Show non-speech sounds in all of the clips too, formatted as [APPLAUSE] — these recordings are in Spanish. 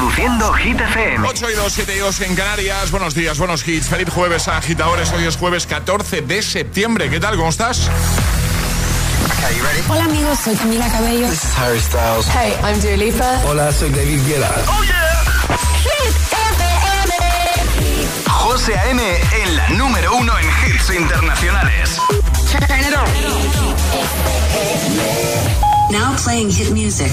Reproduciendo Hit FM. 8 y 2, 7 y 2 en Canarias. Buenos días, buenos hits. Feliz jueves, agitadores. Hoy es jueves 14 de septiembre. ¿Qué tal? ¿Cómo estás? Hola amigos, soy Camila Cabello. This is Harry Styles. Hey, I'm Dua Lipa. Hola, soy David Guetta. ¡Oh, yeah! Hit FM. José A.M. en la número uno en hits internacionales. Turn it on. Now playing hit music.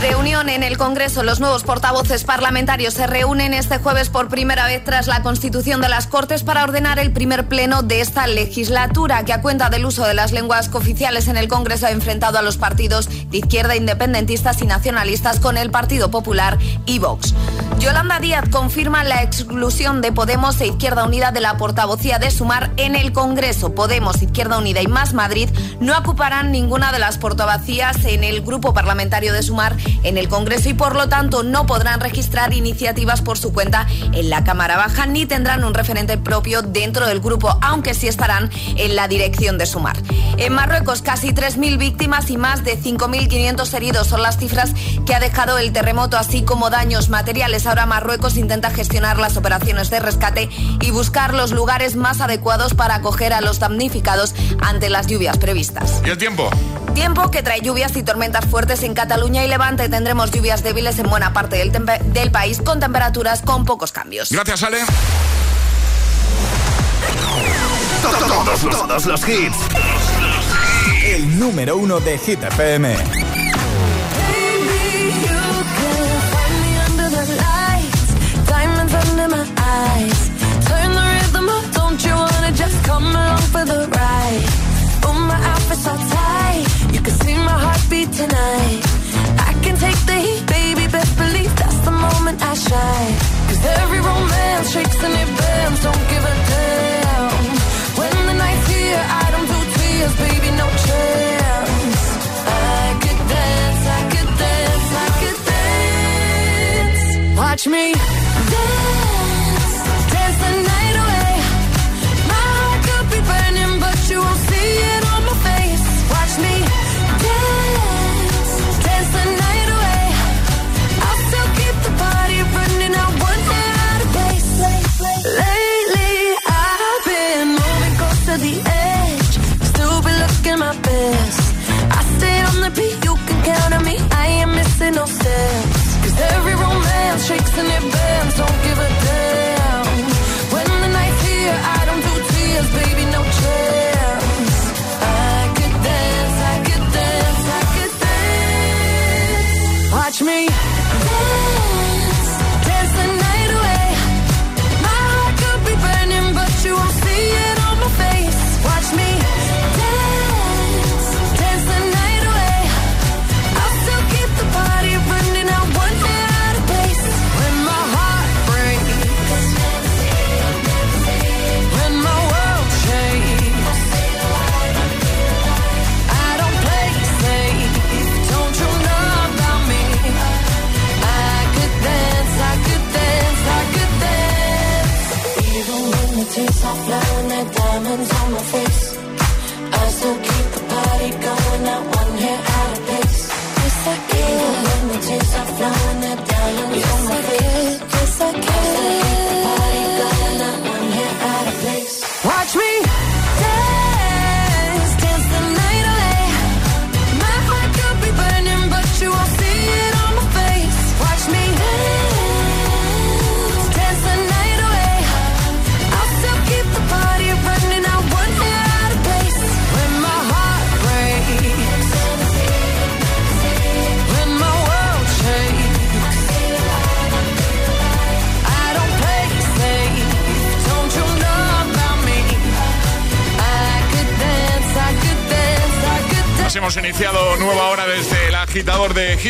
Reunión en el Congreso. Los nuevos portavoces parlamentarios se reúnen este jueves por primera vez tras la constitución de las Cortes para ordenar el primer pleno de esta legislatura, que a cuenta del uso de las lenguas cooficiales en el Congreso ha enfrentado a los partidos de izquierda independentistas y nacionalistas con el Partido Popular y Vox. Yolanda Díaz confirma la exclusión de Podemos e Izquierda Unida de la portavocía de Sumar en el Congreso. Podemos, Izquierda Unida y Más Madrid no ocuparán ninguna de las portavocías en el grupo parlamentario de Sumar en el Congreso y por lo tanto no podrán registrar iniciativas por su cuenta en la Cámara Baja ni tendrán un referente propio dentro del grupo, aunque sí estarán en la dirección de Sumar. En Marruecos, casi 3.000 víctimas y más de 5.500 heridos son las cifras que ha dejado el terremoto, así como daños materiales. Ahora Marruecos intenta gestionar las operaciones de rescate y buscar los lugares más adecuados para acoger a los damnificados ante las lluvias previstas. ¿Y el tiempo? Tiempo que trae lluvias y tormentas fuertes en Cataluña y Levante. Tendremos lluvias débiles en buena parte del, del país con temperaturas con pocos cambios. Gracias, Ale. Todos los, todos los hits. El número uno de Hit FM. Tonight, I can take the heat, baby. Best believe that's the moment I shine. Cause every romance shakes and it bends, don't give a damn. When the night's here, I don't do tears, baby, no chance. I could dance, I could dance, I could dance. Watch me dance, dance the night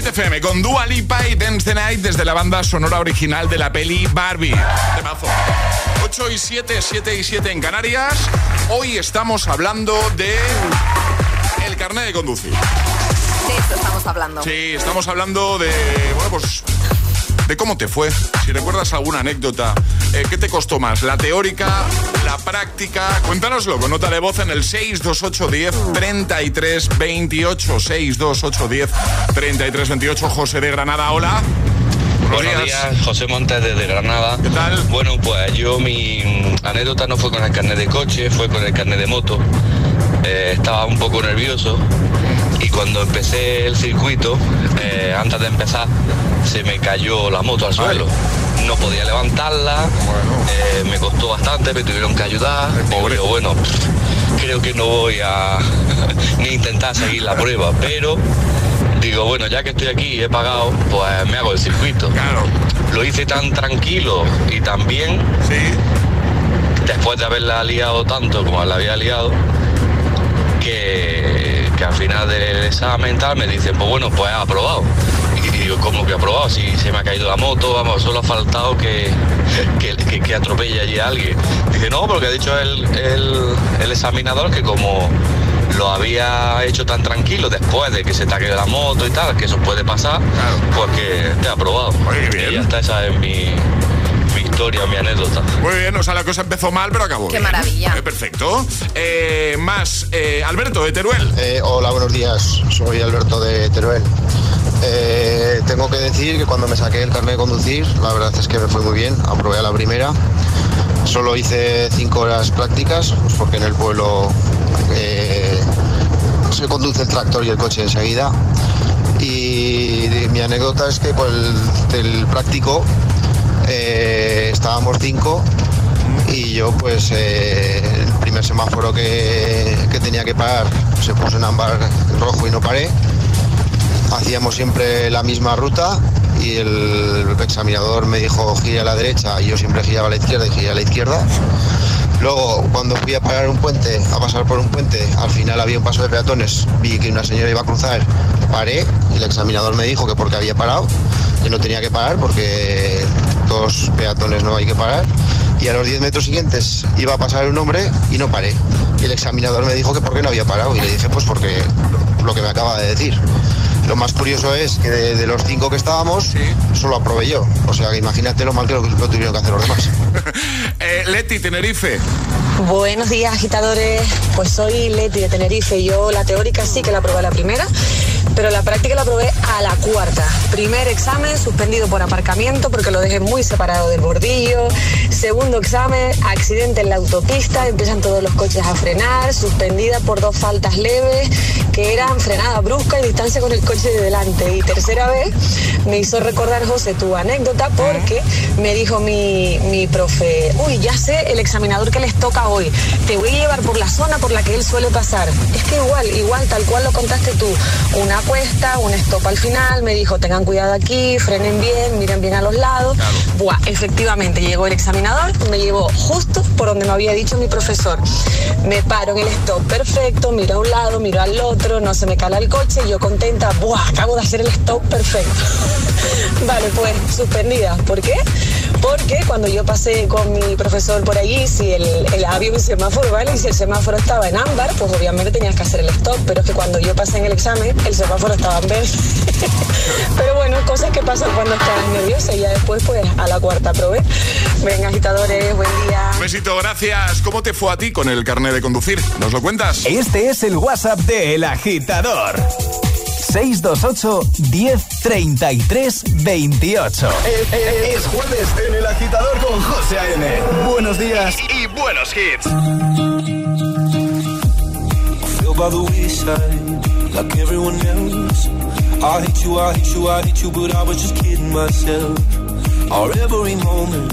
Hit FM con Dua Lipa y Dance the Night desde la banda sonora original de la peli Barbie. Temazo. 8 y 7, 7 y 7 en Canarias. Hoy estamos hablando de el carnet de conducir. De esto estamos hablando. Sí, estamos hablando de, bueno, pues de cómo te fue. Si recuerdas alguna anécdota, eh, ¿qué te costó más? ¿La teórica? ¿La práctica? Cuéntanoslo con nota de voz en el 62810 33 28 62810 33 28 José de Granada, hola. Buenos días, José Montes desde Granada. ¿Qué tal? Bueno, pues yo mi anécdota no fue con el carnet de coche, fue con el carnet de moto. Eh, estaba un poco nervioso y cuando empecé el circuito, eh, antes de empezar, se me cayó la moto al suelo. No podía levantarla, eh, me costó bastante, me tuvieron que ayudar. Pobre. Digo, bueno, creo que no voy a [LAUGHS] ni intentar seguir la prueba, pero digo, bueno, ya que estoy aquí y he pagado, pues me hago el circuito. Claro. Lo hice tan tranquilo y tan bien, Sí. después de haberla liado tanto como la había liado, que, que al final del examen tal me dicen, pues bueno, pues ha aprobado. Y digo, ¿cómo que ha aprobado? Si se me ha caído la moto, vamos, solo ha faltado que, que, que- que atropelle allí a alguien. Dice, no, porque ha dicho el, el- el examinador que como lo había hecho tan tranquilo después de que se te ha la moto y tal, que eso puede pasar, pues que te ha aprobado. Qué bien. Y ya está, esa es mi historia, mi anécdota. Muy bien, o sea, la cosa empezó mal, pero acabó. Qué bien. maravilla. Eh, perfecto. Eh, más, eh, Alberto de Teruel. Eh, hola, buenos días. Soy Alberto de Teruel. Eh, tengo que decir que cuando me saqué el carnet de conducir, la verdad es que me fue muy bien. Aprobé a la primera. Solo hice cinco horas prácticas, pues porque en el pueblo eh, se conduce el tractor y el coche enseguida. Y mi anécdota es que con el, del práctico eh, estábamos cinco y yo pues eh, el primer semáforo que, que tenía que parar se puso en ámbar rojo y no paré. Hacíamos siempre la misma ruta y el examinador me dijo gire a la derecha y yo siempre giraba a la izquierda y giré a la izquierda. Luego, cuando fui a parar un puente, a pasar por un puente, al final había un paso de peatones, vi que una señora iba a cruzar, paré y el examinador me dijo que porque había parado, que no tenía que parar porque dos peatones no hay que parar. Y a los 10 metros siguientes iba a pasar un hombre y no paré. Y el examinador me dijo que por qué no había parado. Y le dije, pues porque lo que me acaba de decir. Lo más curioso es que de, de los cinco que estábamos, solo aprobé yo. O sea, que imagínate lo mal que lo, lo tuvieron que hacer los demás. [LAUGHS] Eh, Leti, Tenerife. Buenos días, agitadores. Pues soy Leti de Tenerife. Yo la teórica sí que la probé la primera, pero la práctica la probé a la cuarta. Primer examen suspendido por aparcamiento porque lo dejé muy separado del bordillo. Segundo examen, accidente en la autopista, empiezan todos los coches a frenar, suspendida por dos faltas leves que eran frenada brusca y distancia con el coche de delante. Y tercera vez me hizo recordar, José, tu anécdota porque me dijo mi, mi profe, uy, ya sé el examinador que les toca hoy, te voy a llevar por la zona por la que él suele pasar. Es que igual, igual, tal cual lo contaste tú, una cuesta, un stop al final, me dijo, tengan cuidado aquí, frenen bien, miren bien a los lados. Buah, efectivamente, llegó el examinador, me llevó justo por donde me había dicho mi profesor. Me paro en el stop perfecto, miro a un lado, miro al otro, no se me cala el coche, yo contenta, buah, acabo de hacer el stop perfecto. [LAUGHS] vale, pues suspendida. ¿Por qué? Porque cuando yo pasé con mi profesor por allí, si el, el había un semáforo, ¿vale? Y si el semáforo estaba en ámbar, pues obviamente tenías que hacer el stop, pero es que cuando yo pasé en el examen, el semáforo estaba en verde. [LAUGHS] pero bueno, cosas que pasan cuando estás nerviosa y ya después, pues a la cuarta probé. Venga, agitadores, buen día. Un besito, gracias. ¿Cómo te fue a ti con el carnet de conducir? ¿Nos lo cuentas? Este es el WhatsApp de El Agitador. 628 10 33 28. Es, es- es jueves en El Agitador con José A.M. Buenos días y buenos hits. feel by the wayside like everyone else. I hate you, I hate you, I hate you, but I was just kidding myself. Our every moment,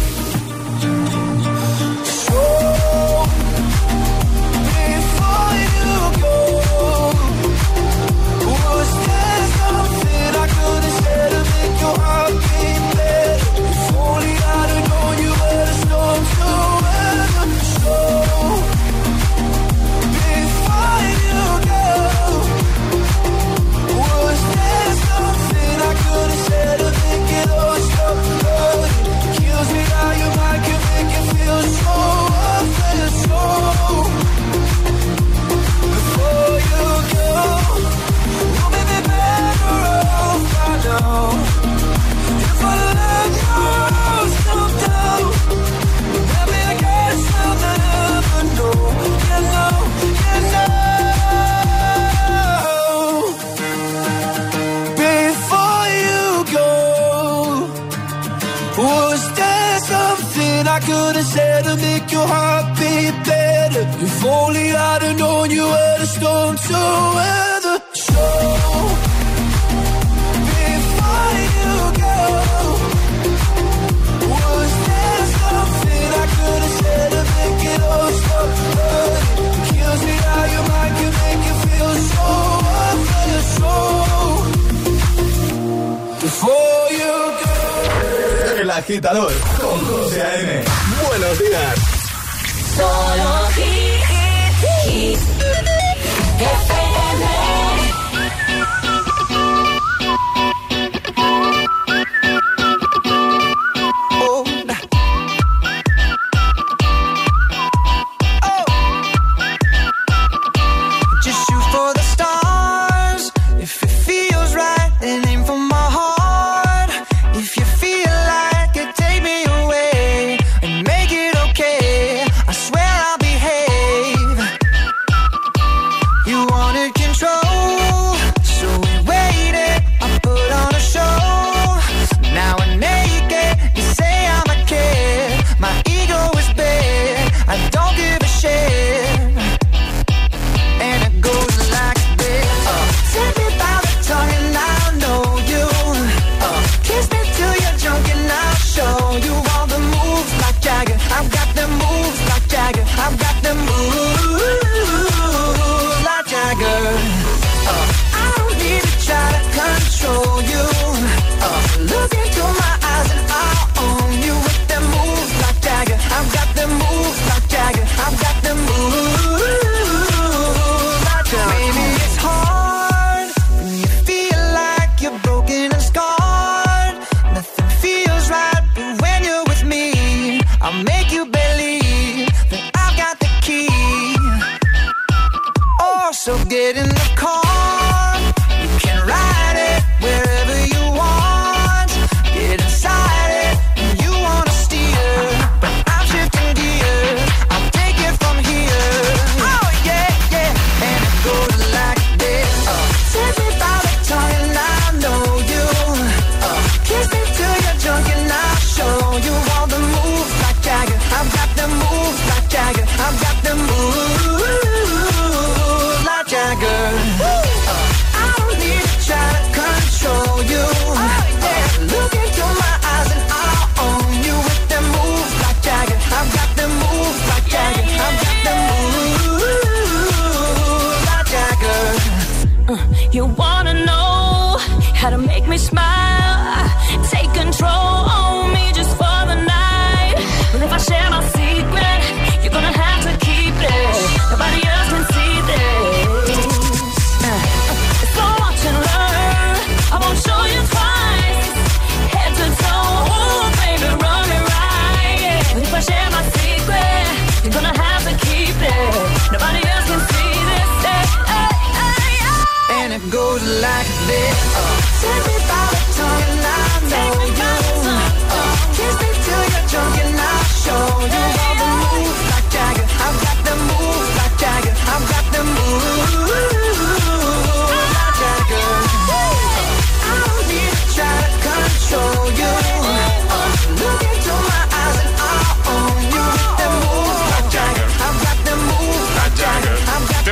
how to make me smile.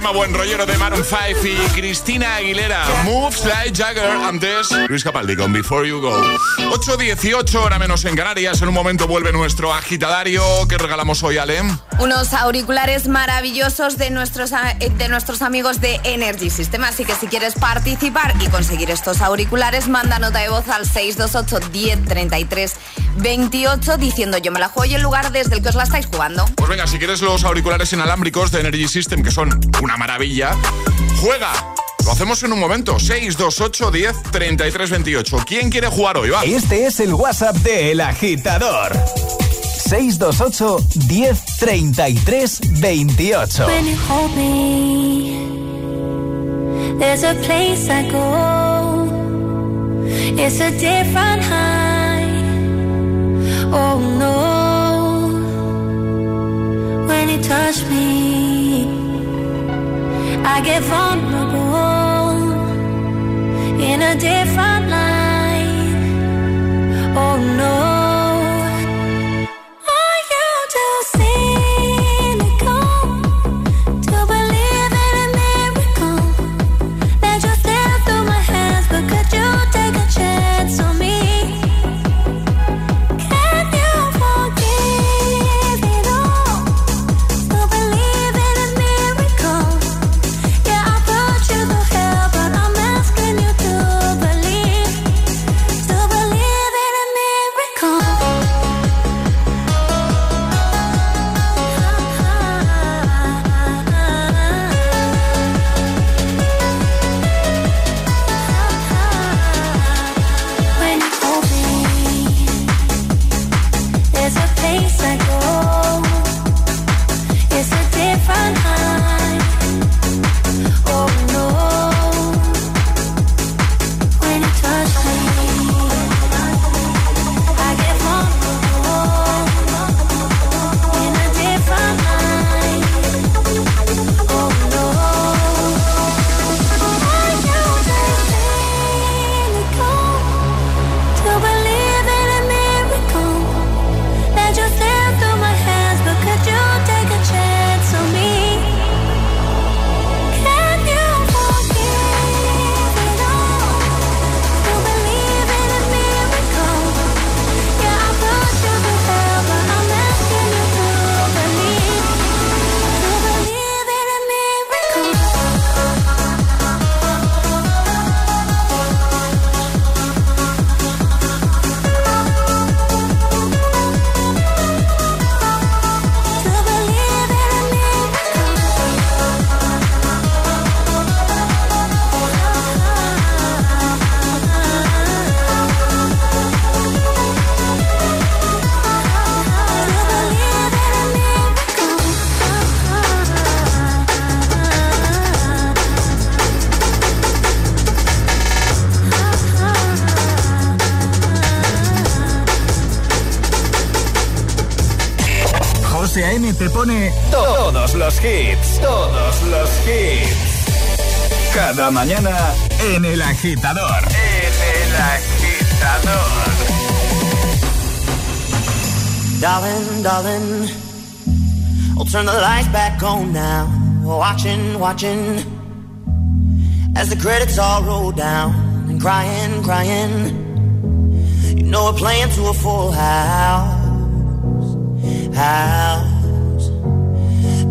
Tema buen rollero de Maroon 5 y Cristina Aguilera. Moves like Jagger. Antes, Luis Capaldi con Before You Go. 8.18, hora menos en Canarias. En un momento vuelve nuestro agitadario. ¿Qué regalamos hoy, Alem? Unos auriculares maravillosos de nuestros, eh, de nuestros amigos de Energy System. Así que si quieres participar y conseguir estos auriculares, manda nota de voz al 628 1033 28 diciendo yo me la juego en lugar desde el que os la estáis jugando. Pues venga, si quieres los auriculares inalámbricos de Energy System, que son una maravilla, juega. Lo hacemos en un momento. 628 10 33 28. ¿Quién quiere jugar hoy? Va. Este es el WhatsApp de El Agitador. 628 10 33 28. When you hold me, there's a place I go. It's a different high. Oh no. When me, I get vulnerable in a different light. Oh no. Los hits, todos los hits. Cada mañana en El Agitador. En El Agitador. Darling, darling, I'll turn the lights back on now. Watching, watching, as the credits all roll down and crying, crying. You know we're playing to a full house, house.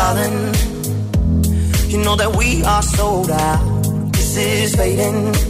darling. You know that we are sold out. This is fading.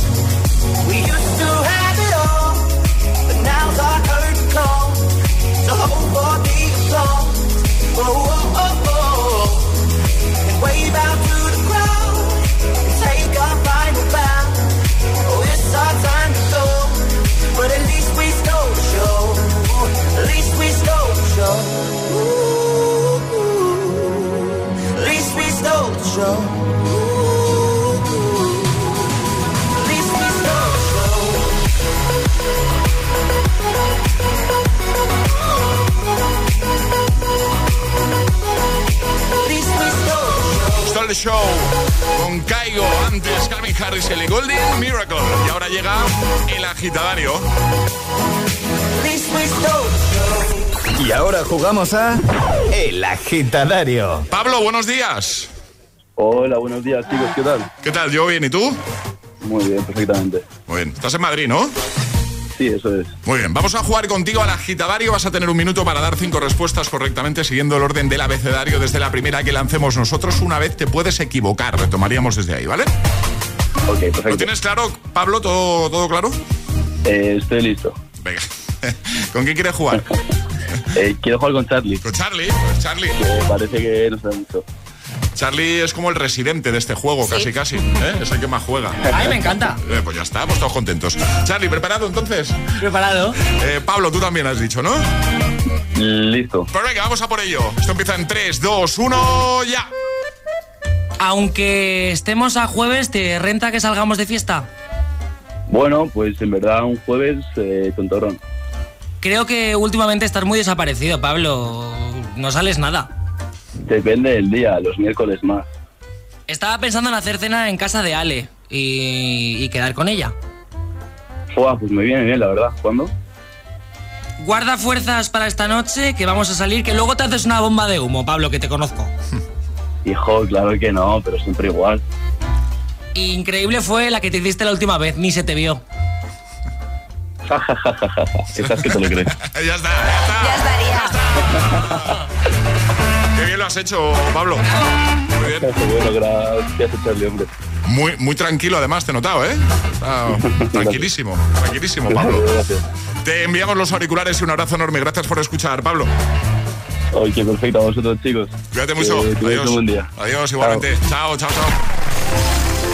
Jugamos a El Agitadario. Pablo, buenos días. Hola, buenos días chicos, ¿qué tal? ¿Qué tal? ¿Yo bien? ¿Y tú? Muy bien, perfectamente. Muy bien. Estás en Madrid, ¿no? Sí, eso es. Muy bien, vamos a jugar contigo al agitadario. Vas a tener un minuto para dar cinco respuestas correctamente siguiendo el orden del abecedario desde la primera que lancemos nosotros. Una vez te puedes equivocar, retomaríamos desde ahí, ¿vale? Ok, perfecto. ¿Lo tienes claro, Pablo? ¿Todo, todo claro? Eh, estoy listo. Venga. [LAUGHS] ¿Con quién quieres jugar? [LAUGHS] Eh, quiero jugar con Charlie, Con Charlie. Pues Charlie. que parece que no sabe mucho. Charlie es como el residente de este juego, casi casi. ¿eh? Es el que más juega. Ay, me encanta. Eh, pues ya está, pues todos contentos. Charlie, ¿preparado entonces? Preparado. Eh, Pablo, tú también has dicho, ¿no? Listo. Pues venga, vamos a por ello. Esto empieza en 3, 2, 1, ya. Aunque estemos a jueves, ¿te renta que salgamos de fiesta? Bueno, pues en verdad un jueves eh, tontorrón. Creo que últimamente estás muy desaparecido, Pablo. No sales nada. Depende del día, los miércoles más. Estaba pensando en hacer cena en casa de Ale y, y quedar con ella. Fua, pues me viene bien, la verdad. ¿Cuándo? Guarda fuerzas para esta noche, que vamos a salir, que luego te haces una bomba de humo, Pablo, que te conozco. [LAUGHS] Hijo, claro que no, pero siempre igual. Increíble fue la que te hiciste la última vez, ni se te vio. Ja, ja, ja, ja, ja. Esas que te lo crees. [LAUGHS] ya está, ya está. Ya estaría. Qué bien lo has hecho, Pablo. Muy bien. [LAUGHS] bueno, gracias, Charlie, hombre. Muy, muy tranquilo, además, te he notado, ¿eh? Está [LAUGHS] tranquilísimo, tranquilísimo, Pablo. Gracias. Te enviamos los auriculares y un abrazo enorme. Gracias por escuchar, Pablo. Oye, perfecto, a vosotros, chicos. Cuídate mucho. Tengáis Adiós. un buen día. Adiós, igualmente. Chao, chao, chao.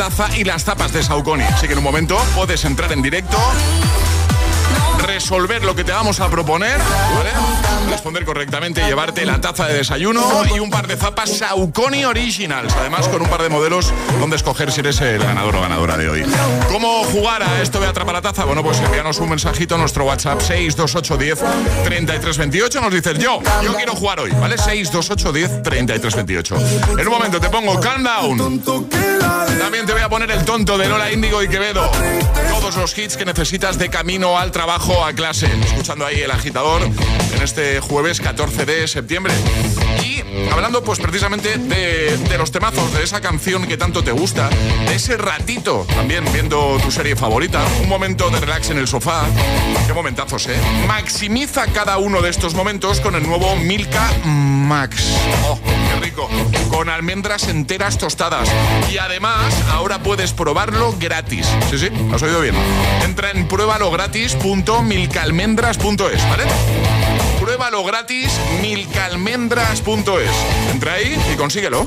taza y las tapas de Saucony. Así que en un momento puedes entrar en directo resolver lo que te vamos a proponer. Responder correctamente, llevarte la taza de desayuno y un par de zapas Saucony Originals. Además, con un par de modelos donde escoger si eres el ganador o ganadora de hoy. ¿Cómo jugar a esto de atrapar la taza? Bueno, pues envíanos un mensajito a nuestro WhatsApp 62810 3328. Nos dices yo, yo quiero jugar hoy, ¿vale? 62810 3328. En un momento te pongo Calm Down. También te voy a poner el tonto de Lola Índigo y Quevedo. Todos los hits que necesitas de camino al trabajo clase. Escuchando ahí el agitador en este jueves 14 de septiembre. Y hablando pues precisamente de, los temazos, de esa canción que tanto te gusta, de ese ratito también viendo tu serie favorita, un momento de relax en el sofá. Qué momentazos, ¿eh? Maximiza cada uno de estos momentos con el nuevo Milka Max. ¡Oh! Con almendras enteras tostadas. Y además, ahora puedes probarlo gratis. Sí, sí, has oído bien. Entra en pruebalogratis.milcalmendras.es, ¿vale? Pruébalo gratis, milcalmendras.es. Entra ahí y consíguelo.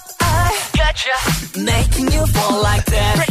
Making you fall like that.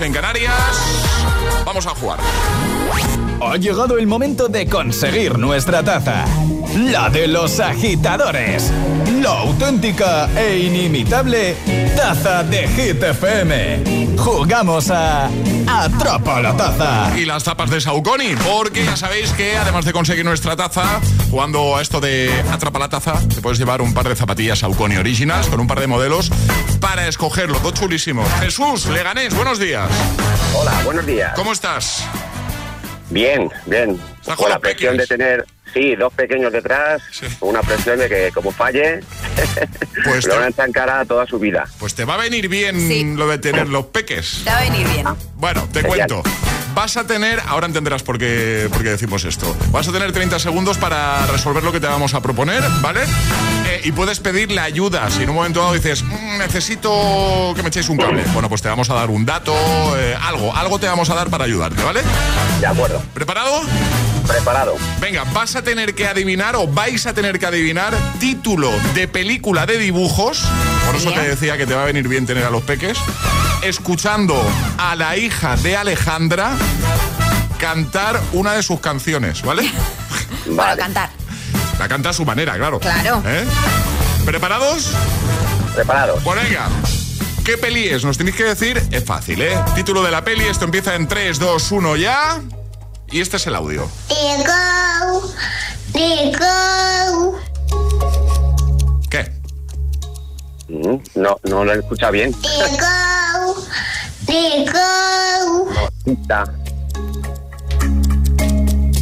8.39 hora menos en Canarias. Vamos a jugar. Ha llegado el momento de conseguir nuestra taza. La de los agitadores. La auténtica e inimitable taza de Hit FM. Jugamos a Atrapa la taza. Y las tapas de Saucony, porque ya sabéis que además de conseguir nuestra taza, jugando a esto de Atrapa la taza, te puedes llevar un par de zapatillas Saucony Originals con un par de modelos para escoger los dos chulísimos. Jesús, Leganés, buenos días. Hola, buenos días. ¿Cómo estás? Bien, bien. Con la presión de tener, sí, dos pequeños detrás, una presión de que como falle, [LAUGHS] Pues [LAUGHS] lo van a estancar toda su vida. Pues te va a venir bien lo de tener los peques. Te va a venir bien. Bueno, te Genial. cuento. Vas a tener, ahora entenderás por qué, por qué decimos esto. Vas a tener 30 segundos para resolver lo que te vamos a proponer, ¿vale? Eh, y puedes pedirle ayuda. Si en un momento dado dices, "Mm, necesito que me echéis un cable. Bueno, pues te vamos a dar un dato, eh, algo, algo te vamos a dar para ayudarte, ¿vale? De acuerdo. ¿Preparado? Preparado. Venga, vas a tener que adivinar o vais a tener que adivinar título de película de dibujos. Por eso te decía que te va a venir bien tener a los peques. Escuchando a la hija de Alejandra cantar una de sus canciones, ¿vale? [LAUGHS] Para cantar. La canta a su manera, claro. Claro. ¿Eh? ¿Preparados? Preparados. Pues venga. ¿Qué peli es? Nos tenéis que decir, es fácil, ¿eh? Título de la peli, esto empieza en 3, 2, 1 ya. Y este es el audio. Diego, Diego. ¿Qué? Mm, No, no lo he escuchado bien. Diego, Diego. Pista.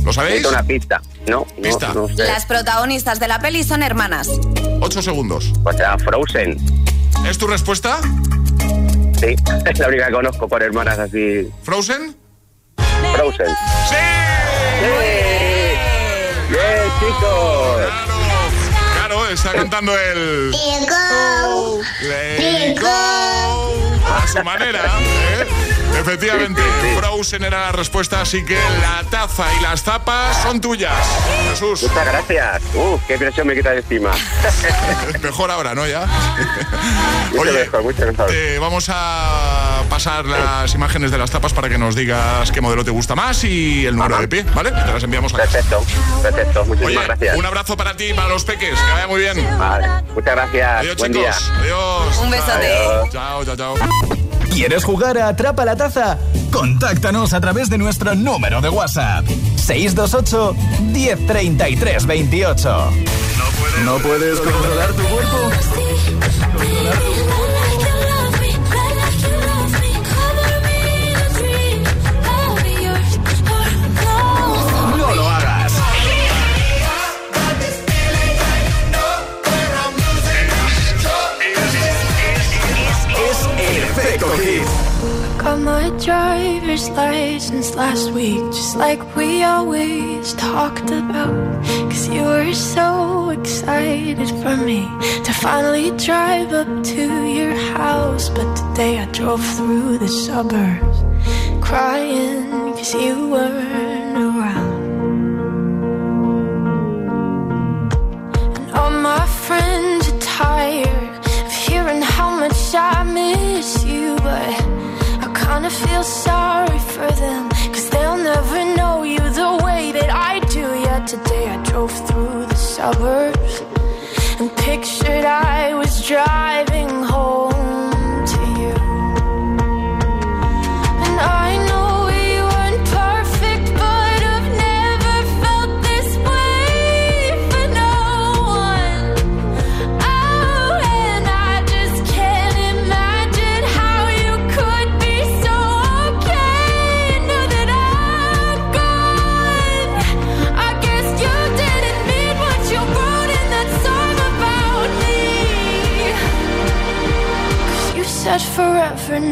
¿Lo sabéis? Necesito una pista. No, no, Pista. no sé. Las protagonistas de la peli son hermanas. 8 segundos. Pues sea Frozen. ¿Es tu respuesta? Sí, [LAUGHS] es la única que conozco por hermanas así. ¿Frozen? Frozen. ¡Sí! ¡Bien, chicos! Claro, está cantando el... Let it go. A su manera, ¿eh? Efectivamente, Frozen era la respuesta, así que la taza y las tapas son tuyas. Jesús. Muchas gracias. Uf, qué presión me quita de encima. [LAUGHS] Mejor ahora, ¿no? Ya. [LAUGHS] Oye, mejor, mucho mejor. te vamos a pasar las imágenes de las tapas para que nos digas qué modelo te gusta más y el número de pie, ¿vale? Te las enviamos a Perfecto, perfecto. Muchísimas Oye, gracias. un abrazo para ti y para los peques. Que vaya muy bien. Vale, muchas gracias. Adiós, Buen chicos. día. Adiós. Un besote. Chao, chao, chao. ¿Quieres jugar a Atrapa la Taza? Contáctanos a través de nuestro número de WhatsApp. 628 1033 28. ¿No puedes controlar tu cuerpo? No my driver's license last week, just like we always talked about. Cause you were so excited for me to finally drive up to your house. But today I drove through the suburbs crying cause you weren't around. And all my friends are tired Kinda feel sorry for them, cause they'll never know you the way that I do. Yet today I drove through the suburbs and pictured I was driving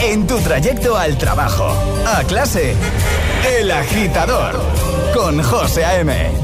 En tu trayecto al trabajo, a clase, El Agitador, con José A.M.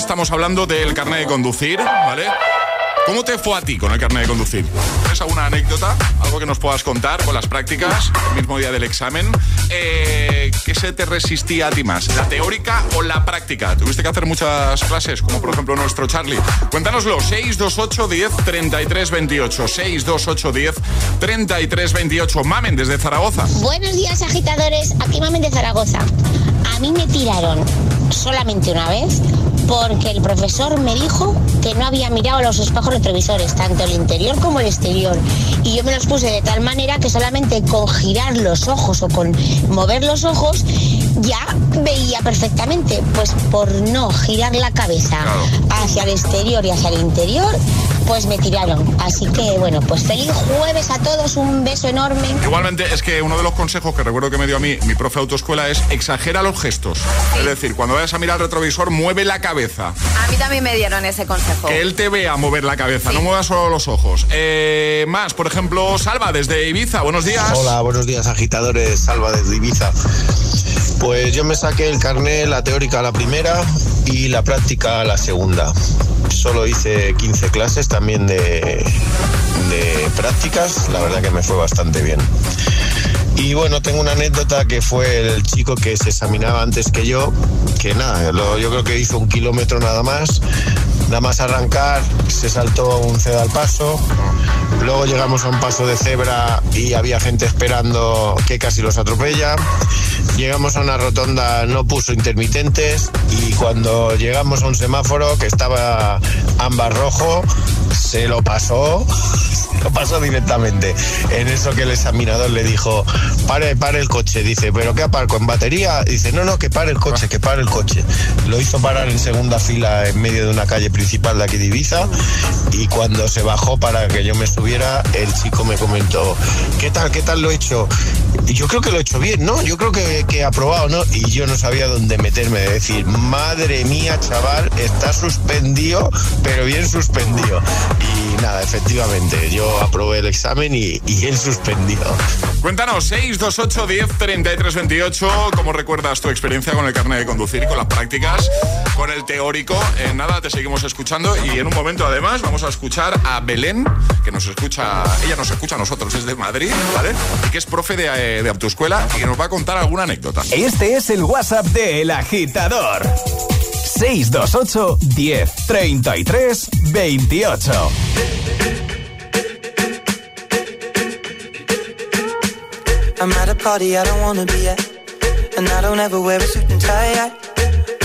Estamos hablando del carnet de conducir, ¿vale? ¿Cómo te fue a ti con el carnet de conducir? ¿Tienes alguna anécdota? ¿Algo que nos puedas contar con las prácticas? El mismo día del examen. Eh, ¿Qué se te resistía a ti más? ¿La teórica o la práctica? ¿Tuviste que hacer muchas clases? Como por ejemplo nuestro Charlie. Cuéntanoslo. 628 10 33 28. 628 10 33 28. Mamen desde Zaragoza. Buenos días, agitadores. Aquí Mamen de Zaragoza. A mí me tiraron solamente una vez porque el profesor me dijo que no había mirado los espejos retrovisores, tanto el interior como el exterior. Y yo me los puse de tal manera que solamente con girar los ojos o con mover los ojos ya veía perfectamente. Pues por no girar la cabeza hacia el exterior y hacia el interior, pues me tiraron. Así que bueno, pues feliz jueves a todos, un beso enorme. Igualmente, es que uno de los consejos que recuerdo que me dio a mí mi profe de autoescuela es exagera los gestos. Es decir, cuando vayas a mirar el retrovisor, mueve la cabeza. A mí también me dieron ese consejo. Que él te vea mover la cabeza, no muevas solo los ojos. Eh, más, por ejemplo, Salva desde Ibiza. Buenos días. Hola, buenos días agitadores, Salva desde Ibiza. Pues yo me saqué el carnet, la teórica la primera y la práctica la segunda. Solo hice 15 clases también de, prácticas, la verdad que me fue bastante bien. Y bueno, tengo una anécdota que fue el chico que se examinaba antes que yo, que nada, yo creo que hizo un kilómetro nada más. Nada más arrancar, se saltó un ceda al paso. Luego llegamos a un paso de cebra y había gente esperando que casi los atropella. Llegamos a una rotonda, no puso intermitentes y cuando llegamos a un semáforo que estaba ámbar rojo, se lo pasó, lo pasó directamente. En eso que el examinador le dijo, pare, pare el coche. Dice, ¿pero qué aparco? ¿En batería? Dice, no, no, que pare el coche, que pare el coche. Lo hizo parar en segunda fila en medio de una calle principal de aquí de Ibiza y cuando se bajó para que yo me subiera, el chico me comentó, ¿qué tal, qué tal lo he hecho? Y yo creo que lo he hecho bien, ¿no? Yo creo que, que he aprobado, ¿no? Y yo no sabía dónde meterme, de decir, madre mía, chaval, está suspendido, pero bien suspendido. Y nada, efectivamente, yo aprobé el examen y, y él suspendió. Cuéntanos, 628 10 33 28, ¿cómo recuerdas tu experiencia con el carnet de conducir, con las prácticas, con el teórico? En nada, te seguimos escuchando y en un momento además vamos a escuchar a Belén, que nos escucha, ella nos escucha a nosotros, es de Madrid, ¿vale? Que es profe de, de autoescuela y que nos va a contar alguna anécdota. Este es el WhatsApp de El Agitador. 628 10 33 28. I'm at a party I don't wanna be at. And I don't ever wear a suit and tie. I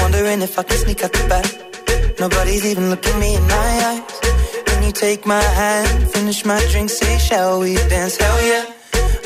wondering if I can sneak out the back. Nobody's even looking me in my eyes. When you take my hand, finish my drink, say, shall we dance? Hell yeah.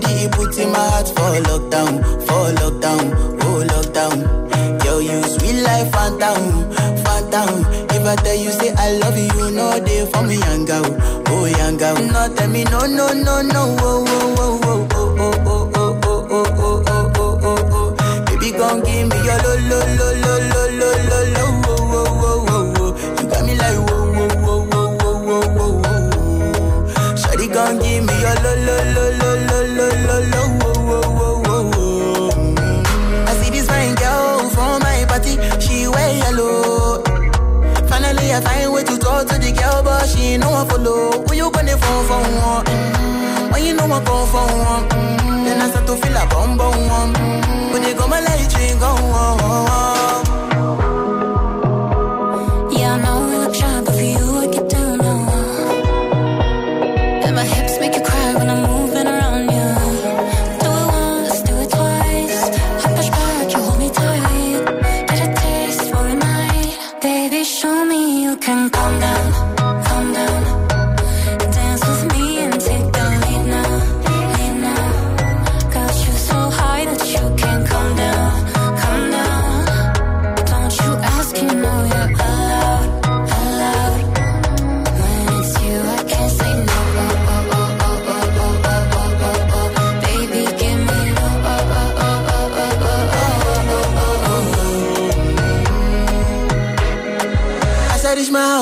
Body, it puts in my heart for lockdown, for lockdown, oh lockdown. Yo, you sweet life, phantom, phantom. If I tell you say I love you, know they for me, young girl, oh young girl. No, tell me no, no, no, no, oh, oh, oh, oh, oh, oh, oh, oh, oh, oh, oh, oh, oh, oh, oh. Baby, gon' give me your lo, lo, lo, lo, your lo, lo, lo, lo, lo, lo, lo, lo, oh, oh, oh. Mm. I see this fine girl from my party, she wear yellow. Finally, I find way to talk to the girl, but she ain't no one follow. Who you gonna phone for one? Mm. When you know I come for one, then I start to feel a bum bum one. Mm. When they go my go.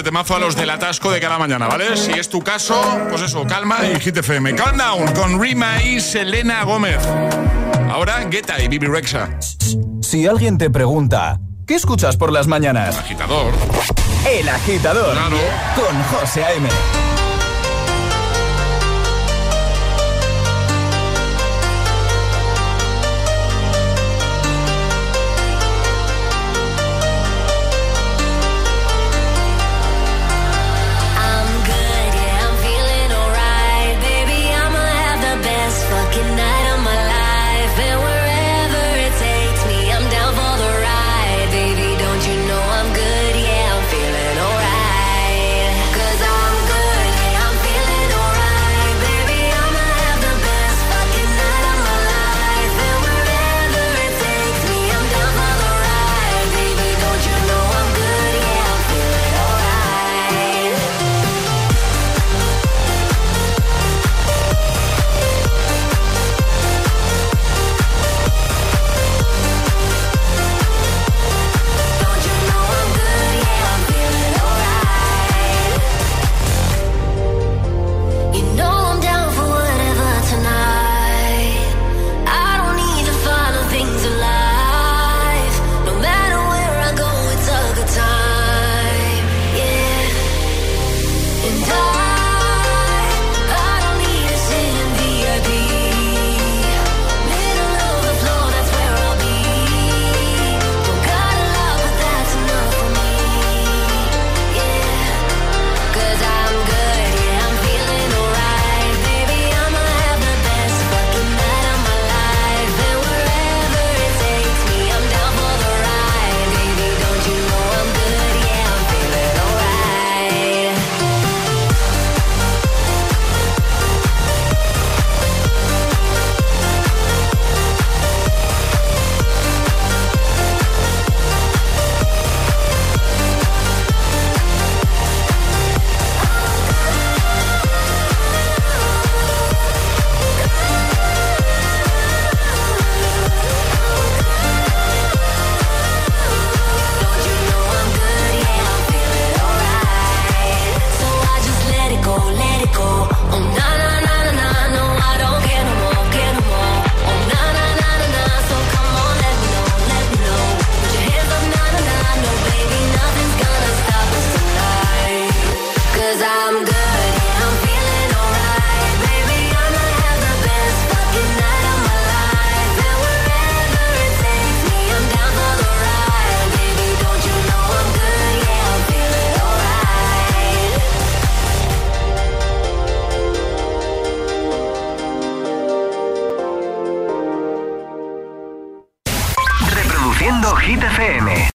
este temazo a los del atasco de cada mañana, ¿vale? Si es tu caso, pues eso, calma y hit FM. Calm down con Rima y Selena Gómez. Ahora Geta y Bibi Rexa. Si alguien te pregunta, ¿qué escuchas por las mañanas? El agitador. El agitador. Con José A.M.